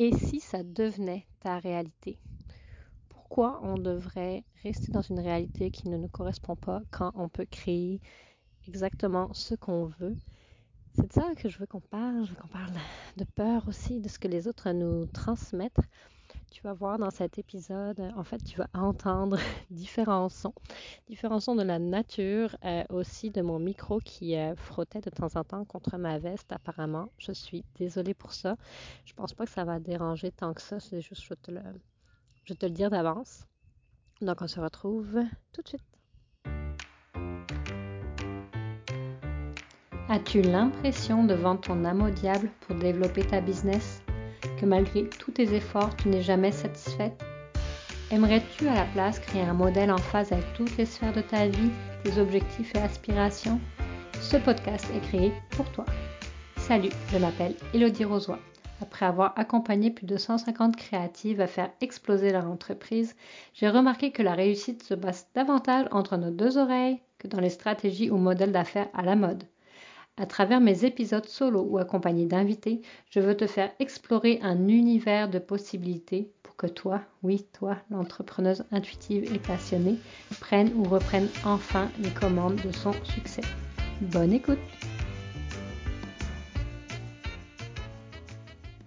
Et si ça devenait ta réalité? Pourquoi on devrait rester dans une réalité qui ne nous correspond pas quand on peut créer exactement ce qu'on veut? C'est de ça que je veux qu'on parle. Je veux qu'on parle de peur aussi, de ce que les autres nous transmettent tu vas voir dans cet épisode, en fait, tu vas entendre différents sons, différents sons de la nature, euh, aussi de mon micro qui euh, frottait de temps en temps contre ma veste, apparemment. Je suis désolée pour ça. Je pense pas que ça va déranger tant que ça, c'est juste, je te le, je vais te le dire d'avance. Donc, on se retrouve tout de suite. As-tu l'impression de vendre ton âme au diable pour développer ta business? Que malgré tous tes efforts, tu n'es jamais satisfaite? Aimerais-tu à la place créer un modèle en phase avec toutes les sphères de ta vie, tes objectifs et aspirations? Ce podcast est créé pour toi. Salut, je m'appelle Elodie Rosoy. Après avoir accompagné plus de 150 créatives à faire exploser leur entreprise, j'ai remarqué que la réussite se base davantage entre nos deux oreilles que dans les stratégies ou modèles d'affaires à la mode. À travers mes épisodes solo ou accompagnés d'invités, je veux te faire explorer un univers de possibilités pour que toi, oui, toi, l'entrepreneuse intuitive et passionnée, prenne ou reprenne enfin les commandes de son succès. Bonne écoute!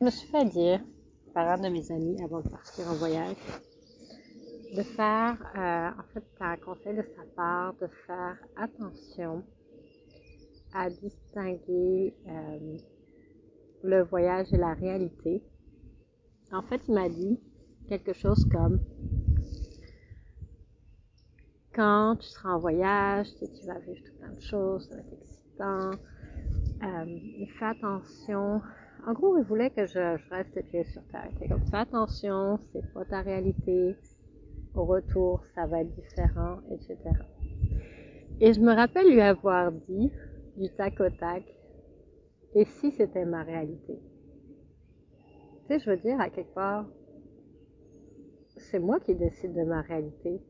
Je me suis fait dire par un de mes amis avant de partir en voyage de faire, euh, en fait, un conseil de sa part de faire attention à distinguer euh, le voyage et la réalité. En fait, il m'a dit quelque chose comme quand tu seras en voyage, tu, vas vivre tout plein de choses, ça va être excitant. Euh, fais attention. En gros, il voulait que je, reste pieds sur terre. Donc, fais attention, c'est pas ta réalité. Au retour, ça va être différent, etc. Et je me rappelle lui avoir dit, du tac au tac. Et si c'était ma réalité? Tu sais, je veux dire, à quelque part, c'est moi qui décide de ma réalité.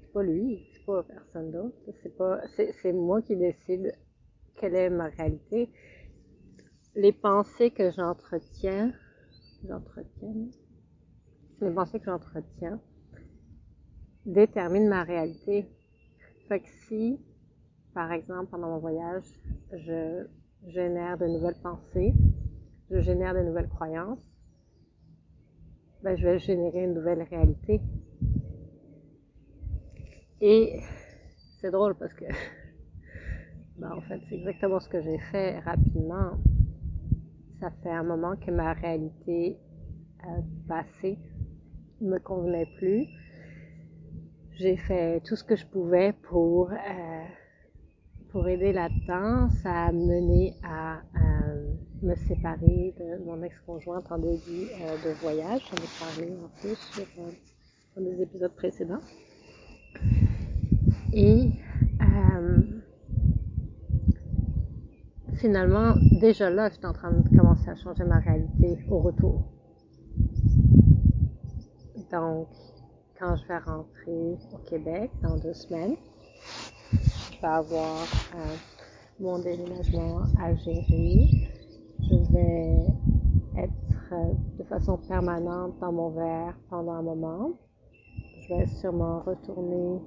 C'est pas lui, c'est pas personne d'autre. C'est pas, c'est moi qui décide quelle est ma réalité. Les pensées que j'entretiens, j'entretiens, les pensées que j'entretiens déterminent ma réalité. Fait que si par exemple, pendant mon voyage, je génère de nouvelles pensées, je génère de nouvelles croyances, ben, je vais générer une nouvelle réalité. Et c'est drôle parce que, ben, en fait, c'est exactement ce que j'ai fait rapidement. Ça fait un moment que ma réalité passée ne me convenait plus. J'ai fait tout ce que je pouvais pour euh, pour aider là-dedans, ça a mené à me séparer de mon ex-conjointe en début euh, de voyage. J'en ai parlé un peu sur euh, des épisodes précédents. Et euh, finalement, déjà là, j'étais en train de commencer à changer ma réalité au retour. Donc, quand je vais rentrer au Québec dans deux semaines, vais avoir euh, mon déménagement à gérer. Je vais être euh, de façon permanente dans mon verre pendant un moment. Je vais sûrement retourner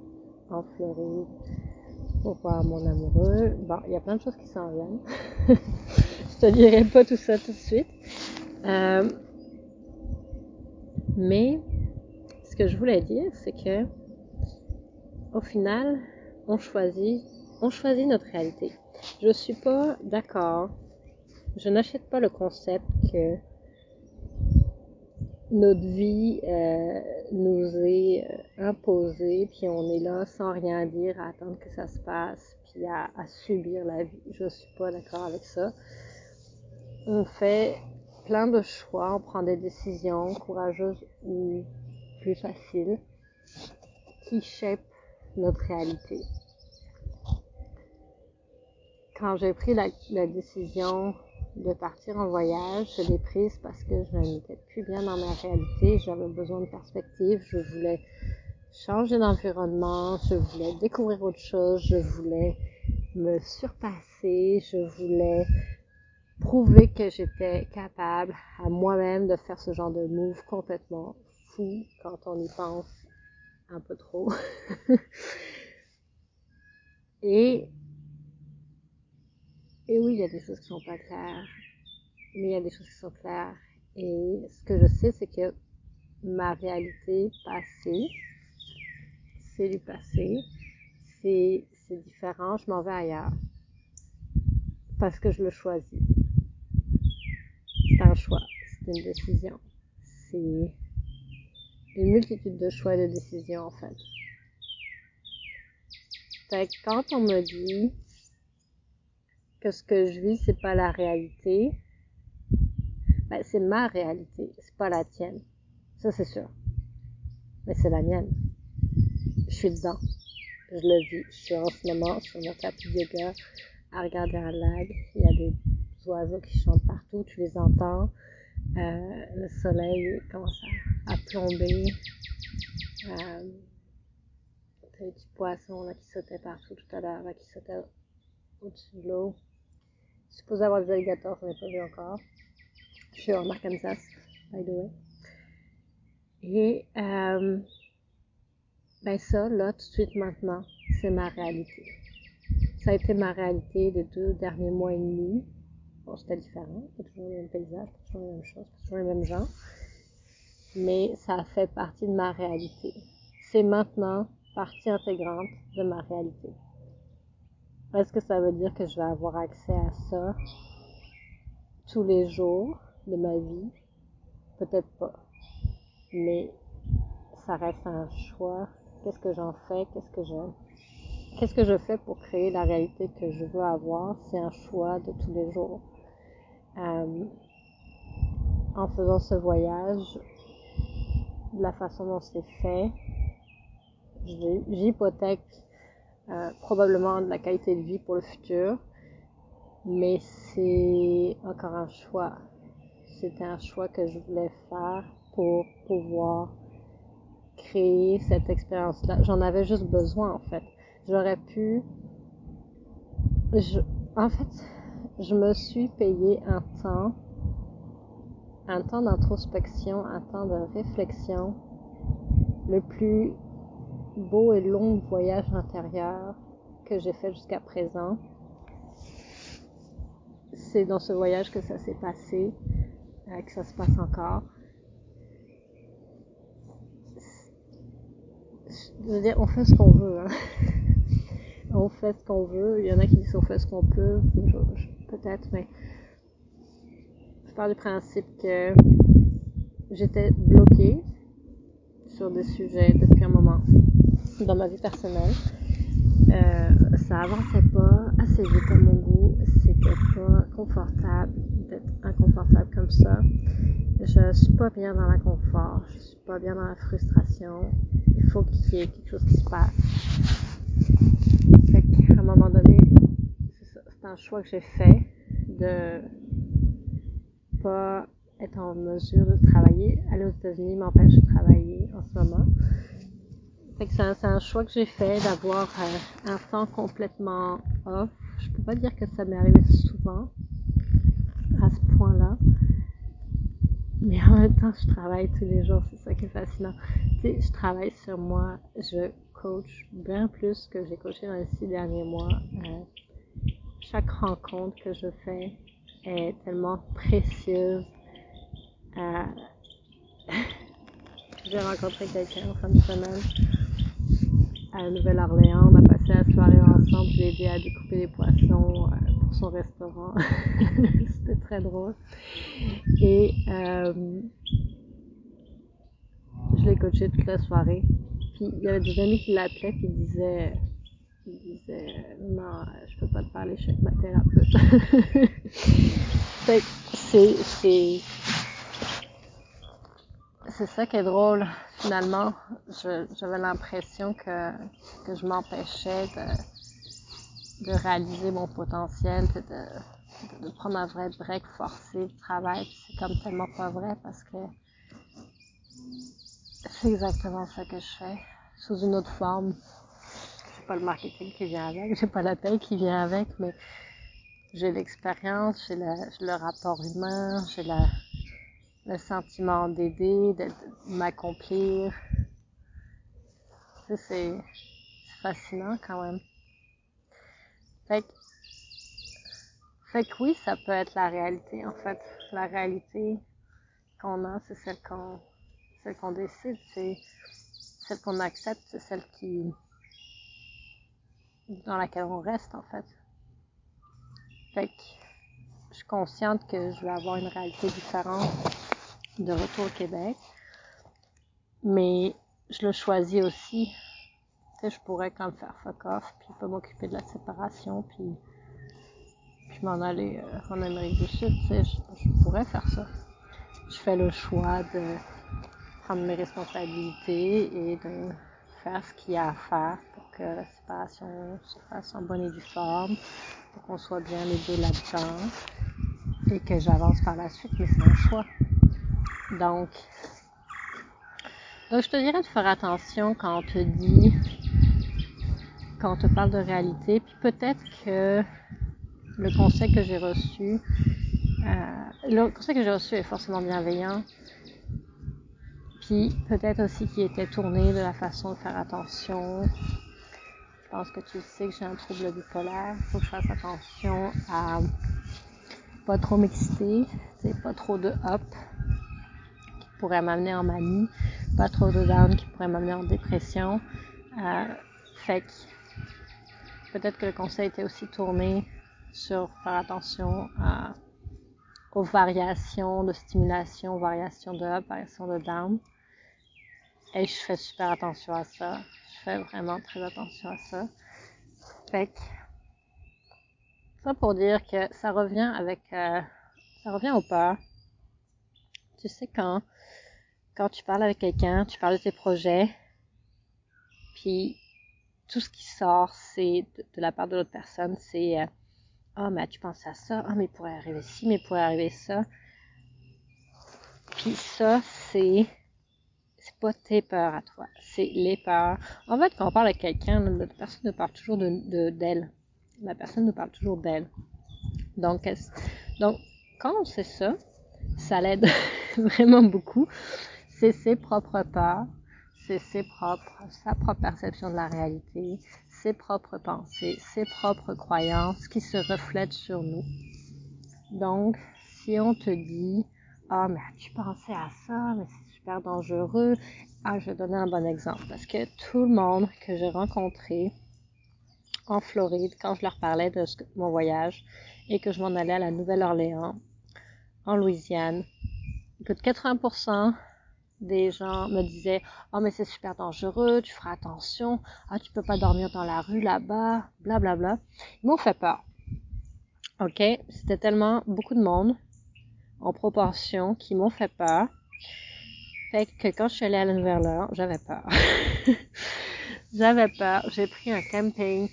en Floride pour voir mon amoureux. Bon, il y a plein de choses qui s'en viennent. je te dirai pas tout ça tout de suite. Euh, mais ce que je voulais dire, c'est que au final, on choisit, on choisit notre réalité. Je suis pas d'accord. Je n'achète pas le concept que notre vie euh, nous est euh, imposée, puis on est là sans rien dire, à attendre que ça se passe, puis à, à subir la vie. Je suis pas d'accord avec ça. On fait plein de choix, on prend des décisions courageuses ou plus faciles qui shapent notre réalité. Quand j'ai pris la, décision de partir en voyage, je l'ai prise parce que je n'étais plus bien dans ma réalité, j'avais besoin de perspective, je voulais changer d'environnement, je voulais découvrir autre chose, je voulais me surpasser, je voulais prouver que j'étais capable à moi-même de faire ce genre de move complètement fou quand on y pense un peu trop. et, et oui, il y a des choses qui sont pas claires, mais il y a des choses qui sont claires. Et ce que je sais, c'est que ma réalité passée, c'est du passé, c'est, c'est différent, je m'en vais ailleurs. Parce que je le choisis. C'est un choix, c'est une décision. C'est une multitude de choix et de décisions en fait. Fait quand on me dit que ce que je vis c'est pas la réalité, ben c'est ma réalité, c'est pas la tienne. Ça c'est sûr. Mais c'est la mienne. Je suis dedans. Je le vis. Je suis en ce moment sur mon tapis de à regarder un lac. Il y a des oiseaux qui chantent partout, tu les entends. Euh, le soleil commence à, à plomber. Euh, des petits poissons là, qui sautaient partout tout à l'heure, qui sautaient au-dessus de l'eau. Je suis supposée avoir des alligators, je n'en ai pas vu encore. Je suis en Arkansas, by the way. Et euh, ben ça, là, tout de suite maintenant, c'est ma réalité. Ça a été ma réalité les deux derniers mois et demi. Bon, c'était différent, pas toujours le même paysage, pas toujours les mêmes choses, pas toujours les mêmes gens. Mais ça fait partie de ma réalité. C'est maintenant partie intégrante de ma réalité. Est-ce que ça veut dire que je vais avoir accès à ça tous les jours de ma vie? Peut-être pas. Mais ça reste un choix. Qu'est-ce que j'en fais? Qu'est-ce que je, qu'est-ce que je fais pour créer la réalité que je veux avoir? C'est un choix de tous les jours. Euh, en faisant ce voyage, de la façon dont c'est fait, j'hypothèque euh, probablement de la qualité de vie pour le futur, mais c'est encore un choix. C'était un choix que je voulais faire pour pouvoir créer cette expérience-là. J'en avais juste besoin en fait. J'aurais pu... Je... En fait, je me suis payé un temps, un temps d'introspection, un temps de réflexion le plus beau et long voyage intérieur que j'ai fait jusqu'à présent. C'est dans ce voyage que ça s'est passé, euh, que ça se passe encore. Je veux dire, on fait ce qu'on veut. Hein. on fait ce qu'on veut. Il y en a qui disent on fait ce qu'on peut. Peut-être, mais je parle du principe que j'étais bloquée sur des sujets depuis un moment dans ma vie personnelle. Euh, ça avançait pas assez vite à mon goût. C'était pas confortable d'être inconfortable comme ça. Je suis pas bien dans l'inconfort. Je suis pas bien dans la frustration. Il faut qu'il y ait quelque chose qui se passe. Fait qu'à un moment donné, c'est un choix que j'ai fait de pas être en mesure de travailler. Aller aux États-Unis m'empêche de travailler en ce moment. C'est un, un, choix que j'ai fait d'avoir euh, un temps complètement off. Je peux pas dire que ça m'est arrivé souvent à ce point-là. Mais en même temps, je travaille tous les jours, c'est ça qui est fascinant. Tu sais, je travaille sur moi, je coach bien plus que j'ai coaché dans les six derniers mois. Euh, chaque rencontre que je fais est tellement précieuse. Euh, j'ai rencontré quelqu'un en fin de semaine à Nouvelle-Orléans. On a passé la soirée ensemble. Je l'ai aidé à découper des poissons euh, pour son restaurant. C'était très drôle. Et euh, je l'ai coaché toute la soirée. Puis il y avait des amis qui l'appelaient qui disaient il disait non, je peux pas te parler, je suis avec ma thérapeute. c'est, c'est, c'est ça qui est drôle, finalement. Je, j'avais l'impression que, que je m'empêchais de, de réaliser mon potentiel, de, de, de prendre un vrai break forcé de travail. C'est comme tellement pas vrai parce que c'est exactement ça que je fais, sous une autre forme. Pas le marketing qui vient avec, j'ai pas la paye qui vient avec, mais j'ai l'expérience, j'ai le, rapport humain, j'ai le sentiment d'aider, de, m'accomplir. C'est fascinant quand même. Fait que, fait que oui, ça peut être la réalité en fait. La réalité qu'on a, c'est celle qu'on celle qu'on décide, c'est celle qu'on accepte, c'est celle qui dans laquelle on reste en fait. Fait que je suis consciente que je vais avoir une réalité différente de retour au Québec. Mais je le choisis aussi. Je pourrais quand même faire fuck off, puis pas m'occuper de la séparation, puis, puis m'en aller euh, en Amérique du Sud. Tu sais, je, pourrais faire ça. Je fais le choix de prendre mes responsabilités et de faire ce qu'il y a à faire que la séparation se fasse en bonne et due forme, pour qu'on soit bien les deux là-dedans et que j'avance par la suite, mais c'est un choix. Donc, donc, je te dirais de faire attention quand on te dit, quand on te parle de réalité, puis peut-être que le conseil que j'ai reçu, euh, le conseil que j'ai reçu est forcément bienveillant, puis peut-être aussi qu'il était tourné de la façon de faire attention. Pense que tu sais que j'ai un trouble bipolaire, il faut que je fasse attention à pas trop m'exciter, pas trop de up qui pourrait m'amener en manie, pas trop de down qui pourrait m'amener en dépression. Euh, fait que peut-être que le conseil était aussi tourné sur faire attention aux variations de stimulation, variations de up, variations de down. Et je fais super attention à ça. Fais vraiment très attention à ça. Fait que ça pour dire que ça revient avec euh, ça revient au peur. Tu sais quand quand tu parles avec quelqu'un, tu parles de tes projets, puis tout ce qui sort, c'est de, la part de l'autre personne, c'est euh, ah mais tu penses à ça, ah mais il pourrait arriver ci, mais il pourrait arriver ça. Puis ça, c'est c'est pas tes peurs à toi, c'est les peurs. En fait, quand on parle avec quelqu'un, la personne nous parle toujours de d'elle. la personne nous parle toujours d'elle. Donc, donc, quand on sait ça, ça l'aide vraiment beaucoup. C'est ses propres peurs, c'est ses propres, sa propre perception de la réalité, ses propres pensées, ses propres croyances qui se reflètent sur nous. Donc, si on te dit, ah, mais tu pensais à ça, mais super dangereux. Ah, je vais donner un bon exemple parce que tout le monde que j'ai rencontré en Floride, quand je leur parlais de mon voyage et que je m'en allais à la Nouvelle-Orléans, en Louisiane, écoute, 80% des gens me disaient Oh, mais c'est super dangereux, tu feras attention, ah, tu peux pas dormir dans la rue là-bas, blablabla. Bla. Ils m'ont fait peur. Ok, c'était tellement beaucoup de monde en proportion qui m'ont fait peur. Fait que quand je suis allée à la Nouvelle-Orléans, j'avais peur. j'avais peur. J'ai pris un camping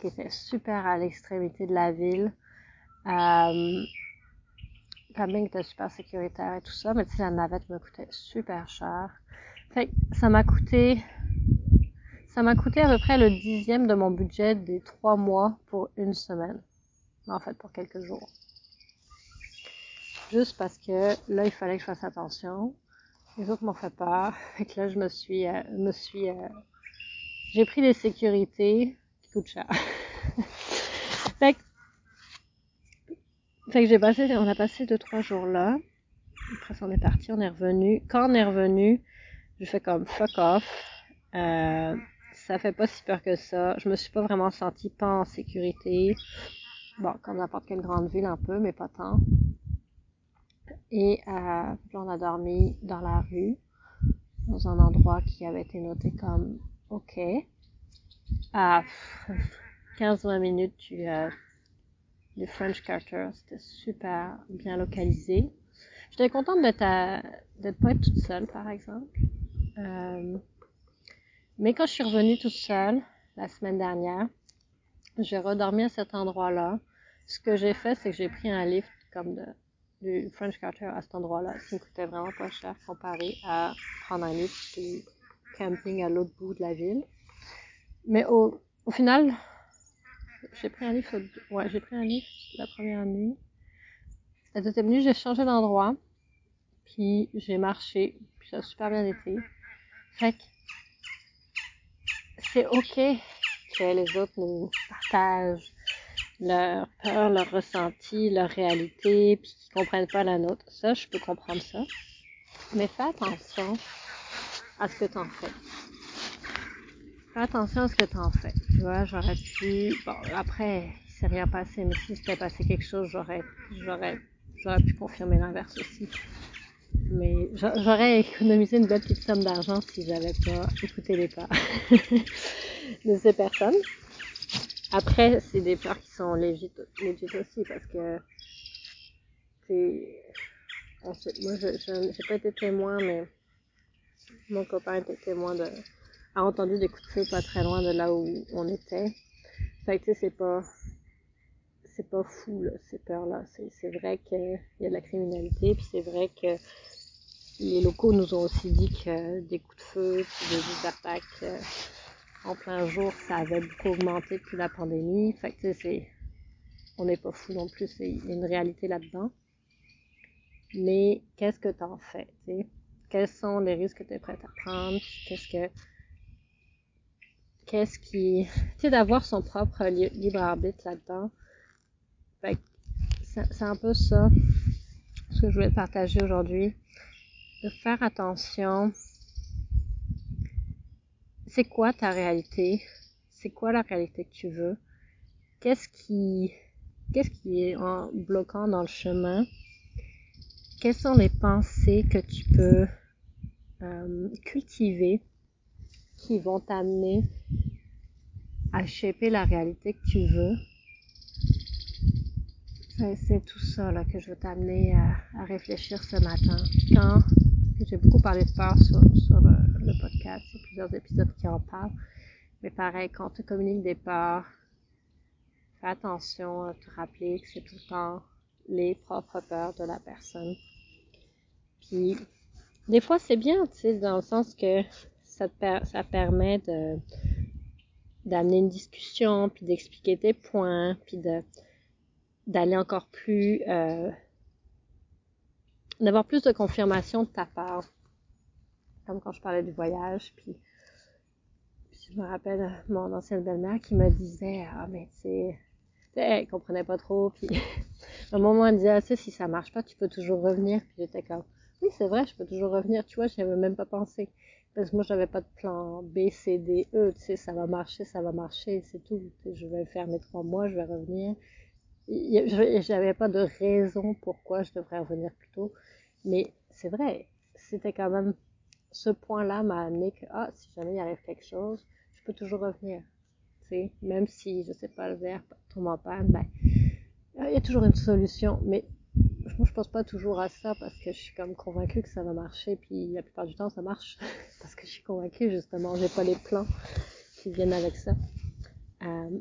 qui était super à l'extrémité de la ville. Euh, camping était super sécuritaire et tout ça, mais tu sais, la navette me coûtait super cher. Fait que ça m'a coûté, ça m'a coûté à peu près le dixième de mon budget des trois mois pour une semaine. En fait, pour quelques jours juste parce que là, il fallait que je fasse attention. Les autres m'ont fait peur. Fait que là, je me suis, euh, euh, j'ai pris des sécurités qui coûtent cher. fait que, fait que j'ai passé, on a passé deux, trois jours là. Après, on est parti, on est revenu. Quand on est revenu, je fais comme fuck off. Euh, ça fait pas si peur que ça. Je me suis pas vraiment sentie pas en sécurité. Bon, comme n'importe quelle grande ville un peu, mais pas tant. Et euh, on a dormi dans la rue, dans un endroit qui avait été noté comme OK. À 15-20 minutes du, euh, du French Carter, c'était super bien localisé. J'étais contente d'être d'être pas être toute seule, par exemple. Euh, mais quand je suis revenue toute seule la semaine dernière, j'ai redormi à cet endroit-là. Ce que j'ai fait, c'est que j'ai pris un lift comme de du French Carter à cet endroit-là, ça me coûtait vraiment pas cher comparé à prendre un lift du camping à l'autre bout de la ville. Mais au, au final, j'ai pris un livre, ouais, j'ai pris un livre la première nuit. La deuxième nuit, j'ai changé d'endroit, puis j'ai marché, puis ça a super bien été. Fait que c'est ok que les autres nous partagent leur peur, leur ressenti, leur réalité, puis qu'ils comprennent pas la nôtre. Ça, je peux comprendre ça. Mais fais attention à ce que tu en fais. Fais attention à ce que tu en fais. Tu vois, j'aurais pu. Bon, après, il s'est rien passé, mais si c'était passé quelque chose, j'aurais, j'aurais, j'aurais pu confirmer l'inverse aussi. Mais j'aurais économisé une belle petite somme d'argent si j'avais pas écouté les pas de ces personnes. Après, c'est des peurs qui sont légites, aussi parce que. Moi, je n'ai pas été témoin, mais mon copain était témoin de. a entendu des coups de feu pas très loin de là où on était. Fait que, c'est pas. C'est pas fou, ces peurs-là. C'est vrai qu'il y a de la criminalité, puis c'est vrai que les locaux nous ont aussi dit que des coups de feu, des attaques. En plein jour, ça avait beaucoup augmenté depuis la pandémie. Fait que, c'est, on n'est pas fou non plus, c'est une réalité là-dedans. Mais qu'est-ce que tu en fais, sais? Quels sont les risques que tu es prête à prendre? Qu'est-ce que, qu'est-ce qui, tu sais, d'avoir son propre libre arbitre là-dedans. Fait que, c'est un peu ça, ce que je voulais partager aujourd'hui. De faire attention c'est quoi ta réalité? C'est quoi la réalité que tu veux? Qu'est-ce qui, qu'est-ce qui est en bloquant dans le chemin? Quelles sont les pensées que tu peux euh, cultiver qui vont t'amener à shaper la réalité que tu veux? C'est tout ça là, que je veux t'amener à, réfléchir ce matin. Quand j'ai beaucoup parlé de peur sur, sur le, le, podcast, a plusieurs épisodes qui en parlent. Mais pareil, quand tu communiques des peurs, fais attention à te rappeler que c'est tout le temps les propres peurs de la personne. Puis, des fois, c'est bien, tu sais, dans le sens que ça, te permet de d'amener une discussion, puis d'expliquer tes points, puis d'aller encore plus euh, d'avoir plus de confirmation de ta part. Quand je parlais du voyage, puis, je me rappelle mon ancienne belle-mère qui me disait ah mais tu elle comprenait pas trop, puis à un moment elle disait ah, si ça marche pas tu peux toujours revenir, puis j'étais comme oui c'est vrai je peux toujours revenir, tu vois j'y avais même pas pensé parce que moi j'avais pas de plan B C D E, tu sais ça va marcher ça va marcher c'est tout, je vais faire mes trois mois je vais revenir. J'avais pas de raison pourquoi je devrais revenir plus tôt. Mais c'est vrai, c'était quand même ce point-là m'a amené que ah, si jamais il arrive quelque chose, je peux toujours revenir. Tu sais, même si je sais pas le verre tombe en panne, ben il y a toujours une solution. Mais moi je pense pas toujours à ça parce que je suis comme convaincue que ça va marcher, puis la plupart du temps ça marche parce que je suis convaincue justement, j'ai pas les plans qui viennent avec ça. Euh,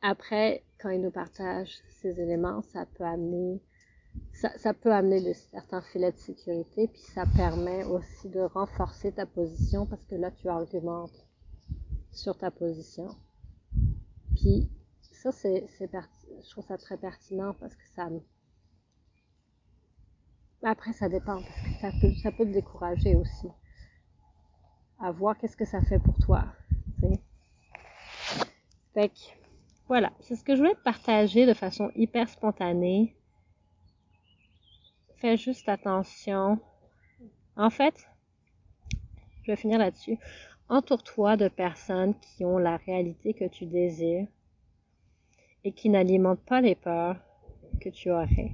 après, quand il nous partage ces éléments, ça peut amener, ça, peut amener certains filets de sécurité, puis ça permet aussi de renforcer ta position parce que là, tu argumentes sur ta position. Puis ça, c'est, je trouve ça très pertinent parce que ça, après, ça dépend parce que ça peut, ça peut te décourager aussi à voir qu'est-ce que ça fait pour toi. sais. Fait que, voilà, c'est ce que je voulais partager de façon hyper spontanée. Fais juste attention. En fait, je vais finir là-dessus. Entoure-toi de personnes qui ont la réalité que tu désires et qui n'alimentent pas les peurs que tu aurais.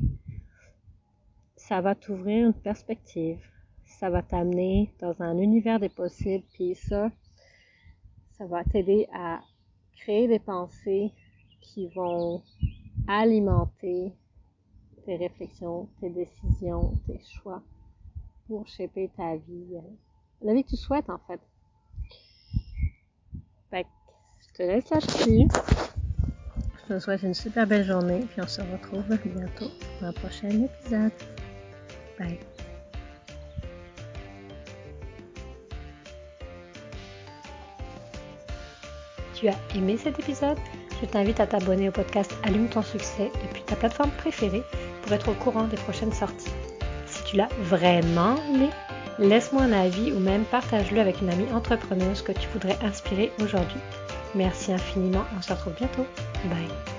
Ça va t'ouvrir une perspective. Ça va t'amener dans un univers des possibles. Puis ça, ça va t'aider à créer des pensées qui vont alimenter tes réflexions, tes décisions, tes choix pour shaper ta vie, euh, la vie que tu souhaites en fait. Fait je te laisse là-dessus. Je te souhaite une super belle journée, puis on se retrouve bientôt dans un prochain épisode. Bye. tu as aimé cet épisode, je t'invite à t'abonner au podcast Allume ton succès depuis ta plateforme préférée être au courant des prochaines sorties. Si tu l'as vraiment aimé, laisse-moi un avis ou même partage-le avec une amie entrepreneuse que tu voudrais inspirer aujourd'hui. Merci infiniment, on se retrouve bientôt. Bye.